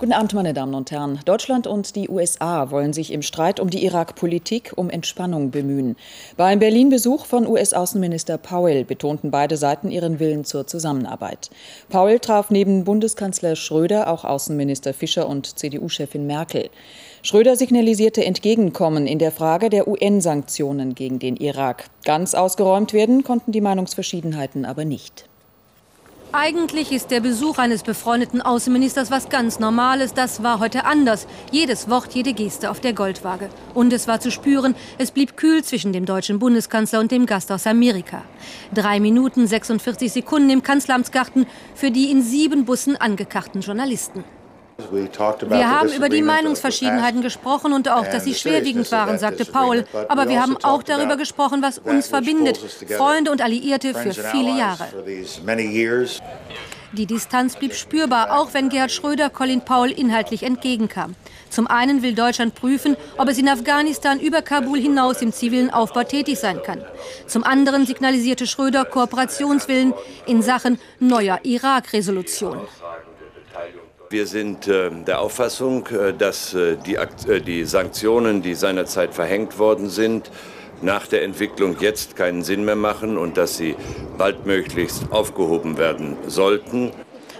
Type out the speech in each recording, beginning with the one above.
Guten Abend, meine Damen und Herren. Deutschland und die USA wollen sich im Streit um die Irak-Politik um Entspannung bemühen. Beim Berlin-Besuch von US-Außenminister Powell betonten beide Seiten ihren Willen zur Zusammenarbeit. Powell traf neben Bundeskanzler Schröder auch Außenminister Fischer und CDU-Chefin Merkel. Schröder signalisierte Entgegenkommen in der Frage der UN-Sanktionen gegen den Irak. Ganz ausgeräumt werden konnten die Meinungsverschiedenheiten aber nicht. Eigentlich ist der Besuch eines befreundeten Außenministers was ganz Normales. Das war heute anders. Jedes Wort, jede Geste auf der Goldwaage. Und es war zu spüren, es blieb kühl zwischen dem deutschen Bundeskanzler und dem Gast aus Amerika. Drei Minuten 46 Sekunden im Kanzleramtsgarten für die in sieben Bussen angekarrten Journalisten. Wir haben über die Meinungsverschiedenheiten gesprochen und auch, dass sie schwerwiegend waren, sagte Paul. Aber wir also haben auch darüber gesprochen, was uns verbindet, Freunde und Alliierte für viele Jahre. Die Distanz blieb spürbar, auch wenn Gerhard Schröder Colin Paul inhaltlich entgegenkam. Zum einen will Deutschland prüfen, ob es in Afghanistan über Kabul hinaus im zivilen Aufbau tätig sein kann. Zum anderen signalisierte Schröder Kooperationswillen in Sachen neuer Irak-Resolution. Wir sind äh, der Auffassung, äh, dass äh, die, die Sanktionen, die seinerzeit verhängt worden sind, nach der Entwicklung jetzt keinen Sinn mehr machen und dass sie baldmöglichst aufgehoben werden sollten.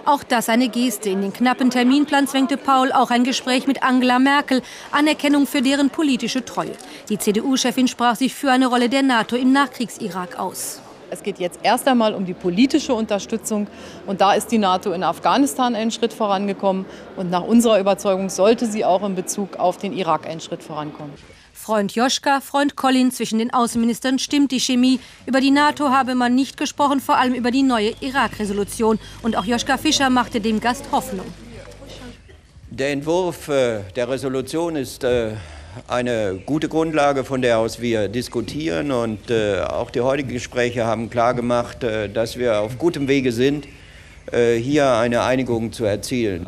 Auch das eine Geste. In den knappen Terminplan zwängte Paul auch ein Gespräch mit Angela Merkel, Anerkennung für deren politische Treue. Die CDU-Chefin sprach sich für eine Rolle der NATO im Nachkriegs-Irak aus. Es geht jetzt erst einmal um die politische Unterstützung. Und da ist die NATO in Afghanistan einen Schritt vorangekommen. Und nach unserer Überzeugung sollte sie auch in Bezug auf den Irak einen Schritt vorankommen. Freund Joschka, Freund Colin, zwischen den Außenministern stimmt die Chemie. Über die NATO habe man nicht gesprochen, vor allem über die neue Irak-Resolution. Und auch Joschka Fischer machte dem Gast Hoffnung. Der Entwurf äh, der Resolution ist äh, eine gute Grundlage, von der aus wir diskutieren. Und äh, auch die heutigen Gespräche haben klargemacht, äh, dass wir auf gutem Wege sind, äh, hier eine Einigung zu erzielen.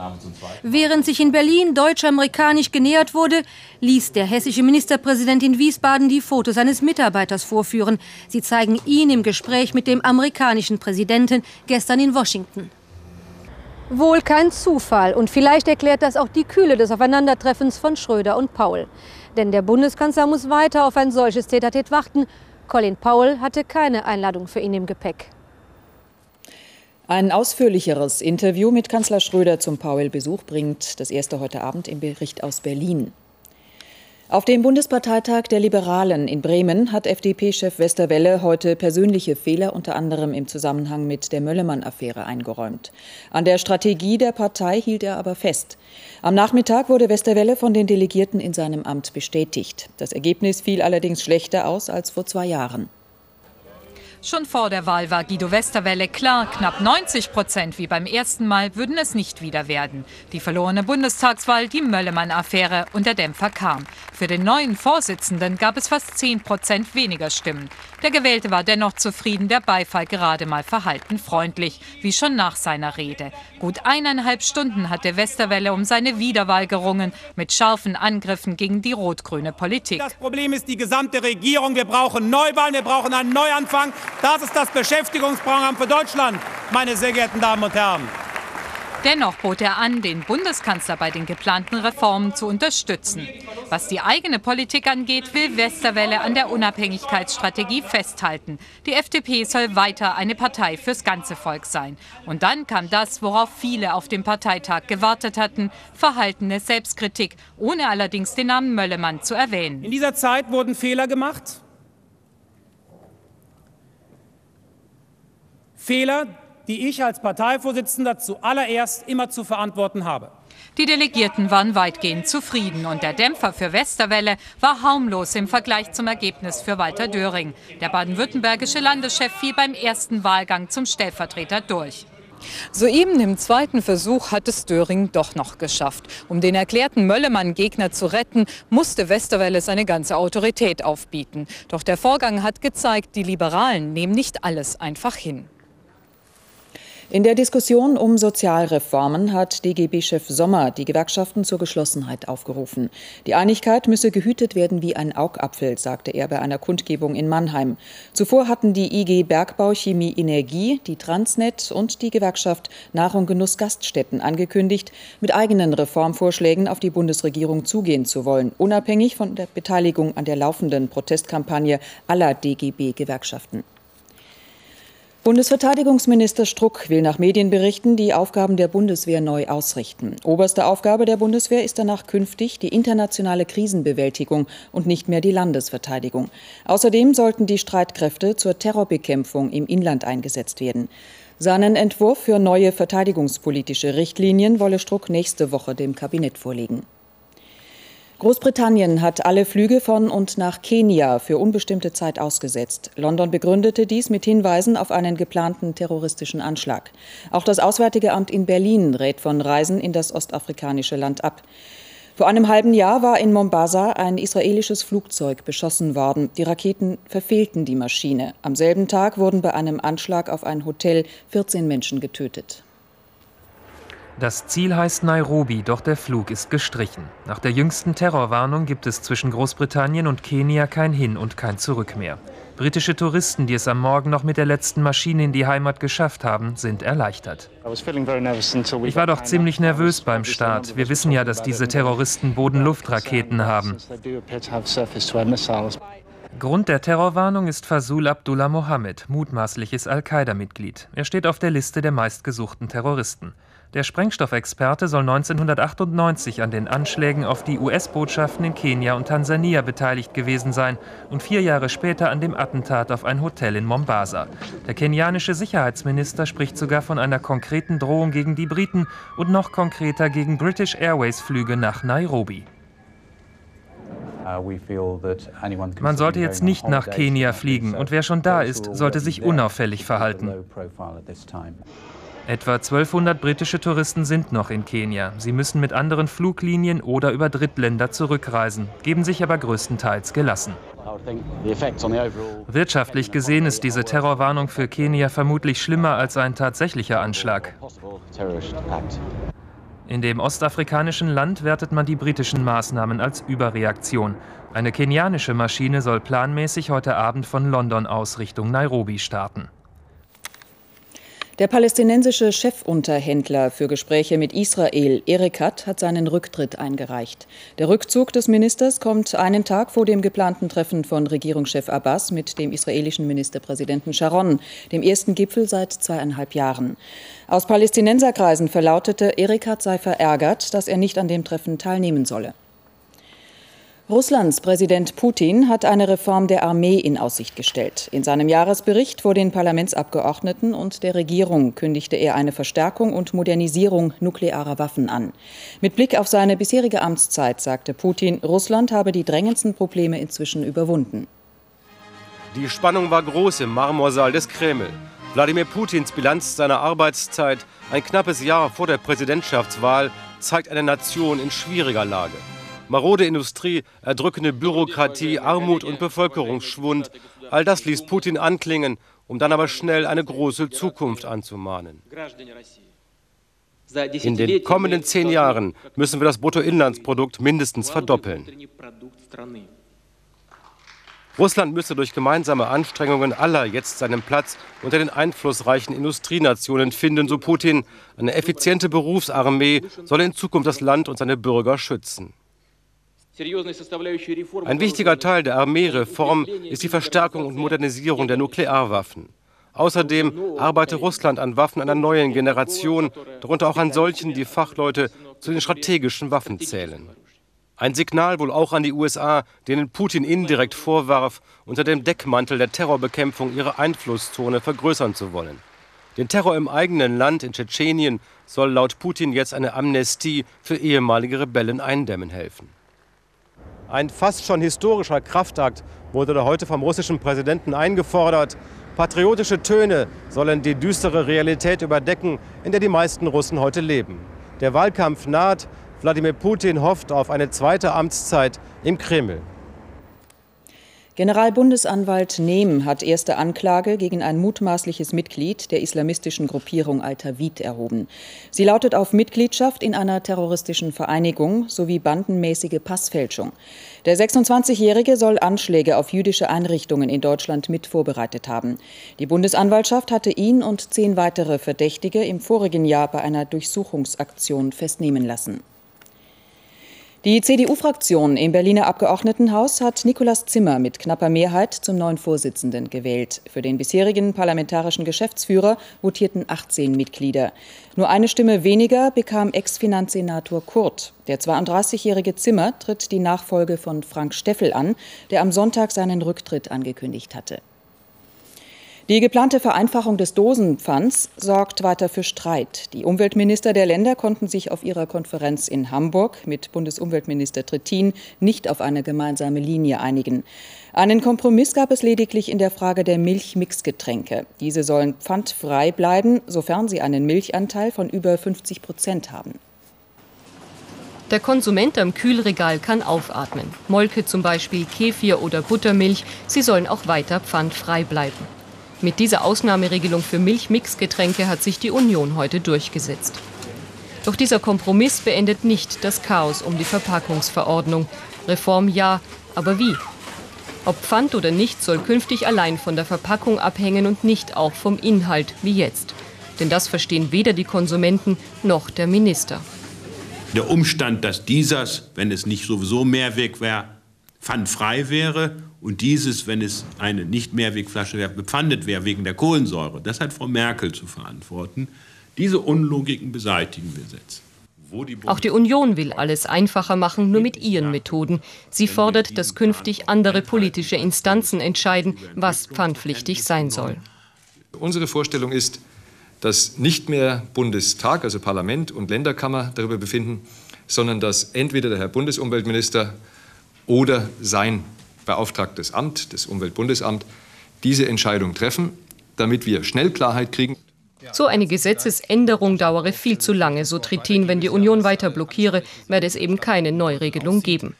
Während sich in Berlin deutsch-amerikanisch genähert wurde, ließ der hessische Ministerpräsident in Wiesbaden die Fotos seines Mitarbeiters vorführen. Sie zeigen ihn im Gespräch mit dem amerikanischen Präsidenten gestern in Washington. Wohl kein Zufall und vielleicht erklärt das auch die Kühle des Aufeinandertreffens von Schröder und Paul. Denn der Bundeskanzler muss weiter auf ein solches Tätertät warten. Colin Powell hatte keine Einladung für ihn im Gepäck. Ein ausführlicheres Interview mit Kanzler Schröder zum Powell-Besuch bringt das erste heute Abend im Bericht aus Berlin. Auf dem Bundesparteitag der Liberalen in Bremen hat FDP-Chef Westerwelle heute persönliche Fehler unter anderem im Zusammenhang mit der Möllemann-Affäre eingeräumt. An der Strategie der Partei hielt er aber fest. Am Nachmittag wurde Westerwelle von den Delegierten in seinem Amt bestätigt. Das Ergebnis fiel allerdings schlechter aus als vor zwei Jahren. Schon vor der Wahl war Guido Westerwelle klar, knapp 90 Prozent wie beim ersten Mal würden es nicht wieder werden. Die verlorene Bundestagswahl, die Möllemann-Affäre und der Dämpfer kam. Für den neuen Vorsitzenden gab es fast 10 Prozent weniger Stimmen. Der Gewählte war dennoch zufrieden, der Beifall gerade mal verhalten freundlich, wie schon nach seiner Rede. Gut eineinhalb Stunden hatte Westerwelle um seine Wiederwahl gerungen, mit scharfen Angriffen gegen die rot-grüne Politik. Das Problem ist die gesamte Regierung. Wir brauchen Neuwahlen, wir brauchen einen Neuanfang. Das ist das Beschäftigungsprogramm für Deutschland, meine sehr geehrten Damen und Herren. Dennoch bot er an, den Bundeskanzler bei den geplanten Reformen zu unterstützen. Was die eigene Politik angeht, will Westerwelle an der Unabhängigkeitsstrategie festhalten. Die FDP soll weiter eine Partei fürs ganze Volk sein. Und dann kam das, worauf viele auf dem Parteitag gewartet hatten, verhaltene Selbstkritik, ohne allerdings den Namen Möllemann zu erwähnen. In dieser Zeit wurden Fehler gemacht. Fehler, die ich als Parteivorsitzender zuallererst immer zu verantworten habe. Die Delegierten waren weitgehend zufrieden und der Dämpfer für Westerwelle war harmlos im Vergleich zum Ergebnis für Walter Döring. Der baden-württembergische Landeschef fiel beim ersten Wahlgang zum Stellvertreter durch. Soeben im zweiten Versuch hat es Döring doch noch geschafft. Um den erklärten Möllemann-Gegner zu retten, musste Westerwelle seine ganze Autorität aufbieten. Doch der Vorgang hat gezeigt, die Liberalen nehmen nicht alles einfach hin. In der Diskussion um Sozialreformen hat DGB-Chef Sommer die Gewerkschaften zur Geschlossenheit aufgerufen. Die Einigkeit müsse gehütet werden wie ein Augapfel, sagte er bei einer Kundgebung in Mannheim. Zuvor hatten die IG Bergbau, Chemie, Energie, die Transnet und die Gewerkschaft Nahrung, Genuss, Gaststätten angekündigt, mit eigenen Reformvorschlägen auf die Bundesregierung zugehen zu wollen, unabhängig von der Beteiligung an der laufenden Protestkampagne aller DGB-Gewerkschaften. Bundesverteidigungsminister Struck will nach Medienberichten die Aufgaben der Bundeswehr neu ausrichten. Oberste Aufgabe der Bundeswehr ist danach künftig die internationale Krisenbewältigung und nicht mehr die Landesverteidigung. Außerdem sollten die Streitkräfte zur Terrorbekämpfung im Inland eingesetzt werden. Seinen Entwurf für neue verteidigungspolitische Richtlinien wolle Struck nächste Woche dem Kabinett vorlegen. Großbritannien hat alle Flüge von und nach Kenia für unbestimmte Zeit ausgesetzt. London begründete dies mit Hinweisen auf einen geplanten terroristischen Anschlag. Auch das Auswärtige Amt in Berlin rät von Reisen in das ostafrikanische Land ab. Vor einem halben Jahr war in Mombasa ein israelisches Flugzeug beschossen worden. Die Raketen verfehlten die Maschine. Am selben Tag wurden bei einem Anschlag auf ein Hotel 14 Menschen getötet. Das Ziel heißt Nairobi, doch der Flug ist gestrichen. Nach der jüngsten Terrorwarnung gibt es zwischen Großbritannien und Kenia kein Hin und kein Zurück mehr. Britische Touristen, die es am Morgen noch mit der letzten Maschine in die Heimat geschafft haben, sind erleichtert. Ich war doch ziemlich nervös beim Start. Wir wissen ja, dass diese Terroristen Boden-Luft-Raketen haben. Grund der Terrorwarnung ist Fasul Abdullah Mohammed, mutmaßliches Al-Qaida-Mitglied. Er steht auf der Liste der meistgesuchten Terroristen. Der Sprengstoffexperte soll 1998 an den Anschlägen auf die US-Botschaften in Kenia und Tansania beteiligt gewesen sein und vier Jahre später an dem Attentat auf ein Hotel in Mombasa. Der kenianische Sicherheitsminister spricht sogar von einer konkreten Drohung gegen die Briten und noch konkreter gegen British Airways Flüge nach Nairobi. Man sollte jetzt nicht nach Kenia fliegen und wer schon da ist, sollte sich unauffällig verhalten. Etwa 1200 britische Touristen sind noch in Kenia. Sie müssen mit anderen Fluglinien oder über Drittländer zurückreisen, geben sich aber größtenteils gelassen. Wirtschaftlich gesehen ist diese Terrorwarnung für Kenia vermutlich schlimmer als ein tatsächlicher Anschlag. In dem ostafrikanischen Land wertet man die britischen Maßnahmen als Überreaktion. Eine kenianische Maschine soll planmäßig heute Abend von London aus Richtung Nairobi starten. Der palästinensische Chefunterhändler für Gespräche mit Israel, Erekat, hat seinen Rücktritt eingereicht. Der Rückzug des Ministers kommt einen Tag vor dem geplanten Treffen von Regierungschef Abbas mit dem israelischen Ministerpräsidenten Sharon, dem ersten Gipfel seit zweieinhalb Jahren. Aus Palästinenserkreisen verlautete, Erekat sei verärgert, dass er nicht an dem Treffen teilnehmen solle. Russlands Präsident Putin hat eine Reform der Armee in Aussicht gestellt. In seinem Jahresbericht vor den Parlamentsabgeordneten und der Regierung kündigte er eine Verstärkung und Modernisierung nuklearer Waffen an. Mit Blick auf seine bisherige Amtszeit sagte Putin, Russland habe die drängendsten Probleme inzwischen überwunden. Die Spannung war groß im Marmorsaal des Kreml. Wladimir Putins Bilanz seiner Arbeitszeit, ein knappes Jahr vor der Präsidentschaftswahl, zeigt eine Nation in schwieriger Lage. Marode Industrie, erdrückende Bürokratie, Armut und Bevölkerungsschwund, all das ließ Putin anklingen, um dann aber schnell eine große Zukunft anzumahnen. In den kommenden zehn Jahren müssen wir das Bruttoinlandsprodukt mindestens verdoppeln. Russland müsse durch gemeinsame Anstrengungen aller jetzt seinen Platz unter den einflussreichen Industrienationen finden, so Putin. Eine effiziente Berufsarmee solle in Zukunft das Land und seine Bürger schützen. Ein wichtiger Teil der Armeereform ist die Verstärkung und Modernisierung der Nuklearwaffen. Außerdem arbeite Russland an Waffen einer neuen Generation, darunter auch an solchen, die Fachleute zu den strategischen Waffen zählen. Ein Signal wohl auch an die USA, denen Putin indirekt vorwarf, unter dem Deckmantel der Terrorbekämpfung ihre Einflusszone vergrößern zu wollen. Den Terror im eigenen Land in Tschetschenien soll laut Putin jetzt eine Amnestie für ehemalige Rebellen eindämmen helfen. Ein fast schon historischer Kraftakt wurde da heute vom russischen Präsidenten eingefordert. Patriotische Töne sollen die düstere Realität überdecken, in der die meisten Russen heute leben. Der Wahlkampf naht. Wladimir Putin hofft auf eine zweite Amtszeit im Kreml. Generalbundesanwalt Nehm hat erste Anklage gegen ein mutmaßliches Mitglied der islamistischen Gruppierung Al-Tawid erhoben. Sie lautet auf Mitgliedschaft in einer terroristischen Vereinigung sowie bandenmäßige Passfälschung. Der 26-Jährige soll Anschläge auf jüdische Einrichtungen in Deutschland mit vorbereitet haben. Die Bundesanwaltschaft hatte ihn und zehn weitere Verdächtige im vorigen Jahr bei einer Durchsuchungsaktion festnehmen lassen. Die CDU-Fraktion im Berliner Abgeordnetenhaus hat Nikolaus Zimmer mit knapper Mehrheit zum neuen Vorsitzenden gewählt. Für den bisherigen parlamentarischen Geschäftsführer votierten 18 Mitglieder. Nur eine Stimme weniger bekam Ex-Finanzsenator Kurt. Der 32-jährige Zimmer tritt die Nachfolge von Frank Steffel an, der am Sonntag seinen Rücktritt angekündigt hatte. Die geplante Vereinfachung des Dosenpfands sorgt weiter für Streit. Die Umweltminister der Länder konnten sich auf ihrer Konferenz in Hamburg mit Bundesumweltminister Trittin nicht auf eine gemeinsame Linie einigen. Einen Kompromiss gab es lediglich in der Frage der Milchmixgetränke. Diese sollen pfandfrei bleiben, sofern sie einen Milchanteil von über 50 Prozent haben. Der Konsument am Kühlregal kann aufatmen. Molke zum Beispiel, Kefir oder Buttermilch, sie sollen auch weiter pfandfrei bleiben. Mit dieser Ausnahmeregelung für Milchmixgetränke hat sich die Union heute durchgesetzt. Doch dieser Kompromiss beendet nicht das Chaos um die Verpackungsverordnung. Reform ja, aber wie? Ob Pfand oder nicht soll künftig allein von der Verpackung abhängen und nicht auch vom Inhalt wie jetzt. Denn das verstehen weder die Konsumenten noch der Minister. Der Umstand, dass dieses, wenn es nicht sowieso Mehrweg wäre, pfandfrei wäre und dieses, wenn es eine Nicht-Mehrwegflasche wäre, bepfandet wäre wegen der Kohlensäure, das hat Frau Merkel zu verantworten. Diese Unlogiken beseitigen wir jetzt. Auch die Union will alles einfacher machen, nur mit ihren Methoden. Sie fordert, dass künftig andere politische Instanzen entscheiden, was pfandpflichtig sein soll. Unsere Vorstellung ist, dass nicht mehr Bundestag, also Parlament und Länderkammer darüber befinden, sondern dass entweder der Herr Bundesumweltminister oder sein beauftragtes Amt, das Umweltbundesamt, diese Entscheidung treffen, damit wir schnell Klarheit kriegen. So eine Gesetzesänderung dauere viel zu lange, so Trittin. Wenn die Union weiter blockiere, werde es eben keine Neuregelung geben.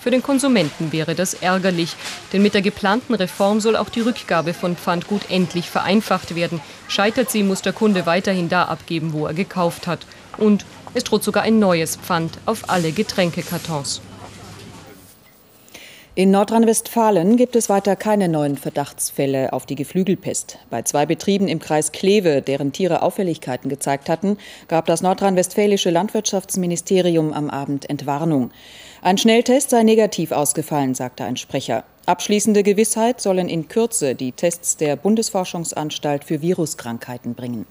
Für den Konsumenten wäre das ärgerlich, denn mit der geplanten Reform soll auch die Rückgabe von Pfandgut endlich vereinfacht werden. Scheitert sie, muss der Kunde weiterhin da abgeben, wo er gekauft hat. Und es droht sogar ein neues Pfand auf alle Getränkekartons. In Nordrhein-Westfalen gibt es weiter keine neuen Verdachtsfälle auf die Geflügelpest. Bei zwei Betrieben im Kreis Kleve, deren Tiere Auffälligkeiten gezeigt hatten, gab das nordrhein-westfälische Landwirtschaftsministerium am Abend Entwarnung. Ein Schnelltest sei negativ ausgefallen, sagte ein Sprecher. Abschließende Gewissheit sollen in Kürze die Tests der Bundesforschungsanstalt für Viruskrankheiten bringen.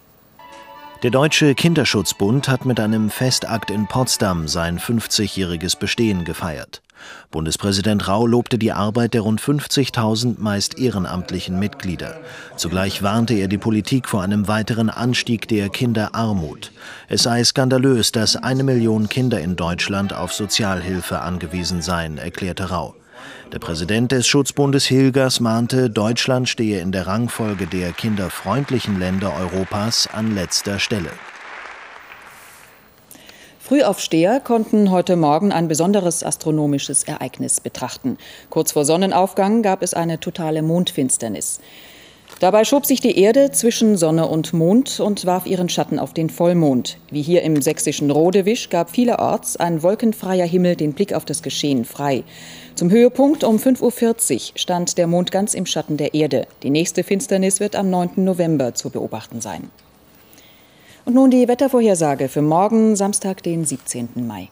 Der Deutsche Kinderschutzbund hat mit einem Festakt in Potsdam sein 50-jähriges Bestehen gefeiert. Bundespräsident Rau lobte die Arbeit der rund 50.000 meist ehrenamtlichen Mitglieder. Zugleich warnte er die Politik vor einem weiteren Anstieg der Kinderarmut. Es sei skandalös, dass eine Million Kinder in Deutschland auf Sozialhilfe angewiesen seien, erklärte Rau. Der Präsident des Schutzbundes Hilgers mahnte, Deutschland stehe in der Rangfolge der kinderfreundlichen Länder Europas an letzter Stelle. Frühaufsteher konnten heute Morgen ein besonderes astronomisches Ereignis betrachten. Kurz vor Sonnenaufgang gab es eine totale Mondfinsternis. Dabei schob sich die Erde zwischen Sonne und Mond und warf ihren Schatten auf den Vollmond. Wie hier im sächsischen Rodewisch gab vielerorts ein wolkenfreier Himmel den Blick auf das Geschehen frei. Zum Höhepunkt um 5.40 Uhr stand der Mond ganz im Schatten der Erde. Die nächste Finsternis wird am 9. November zu beobachten sein. Und nun die Wettervorhersage für morgen, Samstag, den 17. Mai.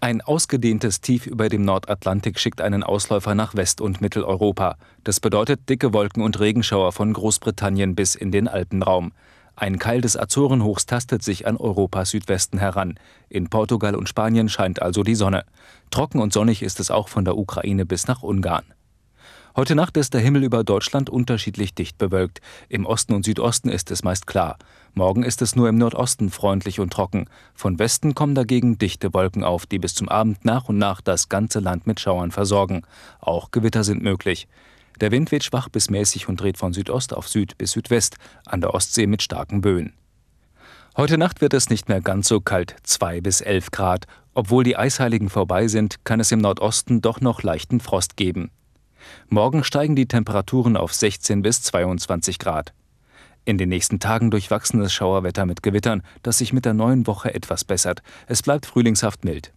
Ein ausgedehntes Tief über dem Nordatlantik schickt einen Ausläufer nach West- und Mitteleuropa. Das bedeutet dicke Wolken und Regenschauer von Großbritannien bis in den Alpenraum. Ein Keil des Azorenhochs tastet sich an Europas Südwesten heran. In Portugal und Spanien scheint also die Sonne. Trocken und sonnig ist es auch von der Ukraine bis nach Ungarn. Heute Nacht ist der Himmel über Deutschland unterschiedlich dicht bewölkt. Im Osten und Südosten ist es meist klar. Morgen ist es nur im Nordosten freundlich und trocken. Von Westen kommen dagegen dichte Wolken auf, die bis zum Abend nach und nach das ganze Land mit Schauern versorgen. Auch Gewitter sind möglich. Der Wind weht schwach bis mäßig und dreht von Südost auf Süd bis Südwest, an der Ostsee mit starken Böen. Heute Nacht wird es nicht mehr ganz so kalt, 2 bis 11 Grad. Obwohl die Eisheiligen vorbei sind, kann es im Nordosten doch noch leichten Frost geben. Morgen steigen die Temperaturen auf 16 bis 22 Grad. In den nächsten Tagen durchwachsenes Schauerwetter mit Gewittern, das sich mit der neuen Woche etwas bessert. Es bleibt frühlingshaft mild.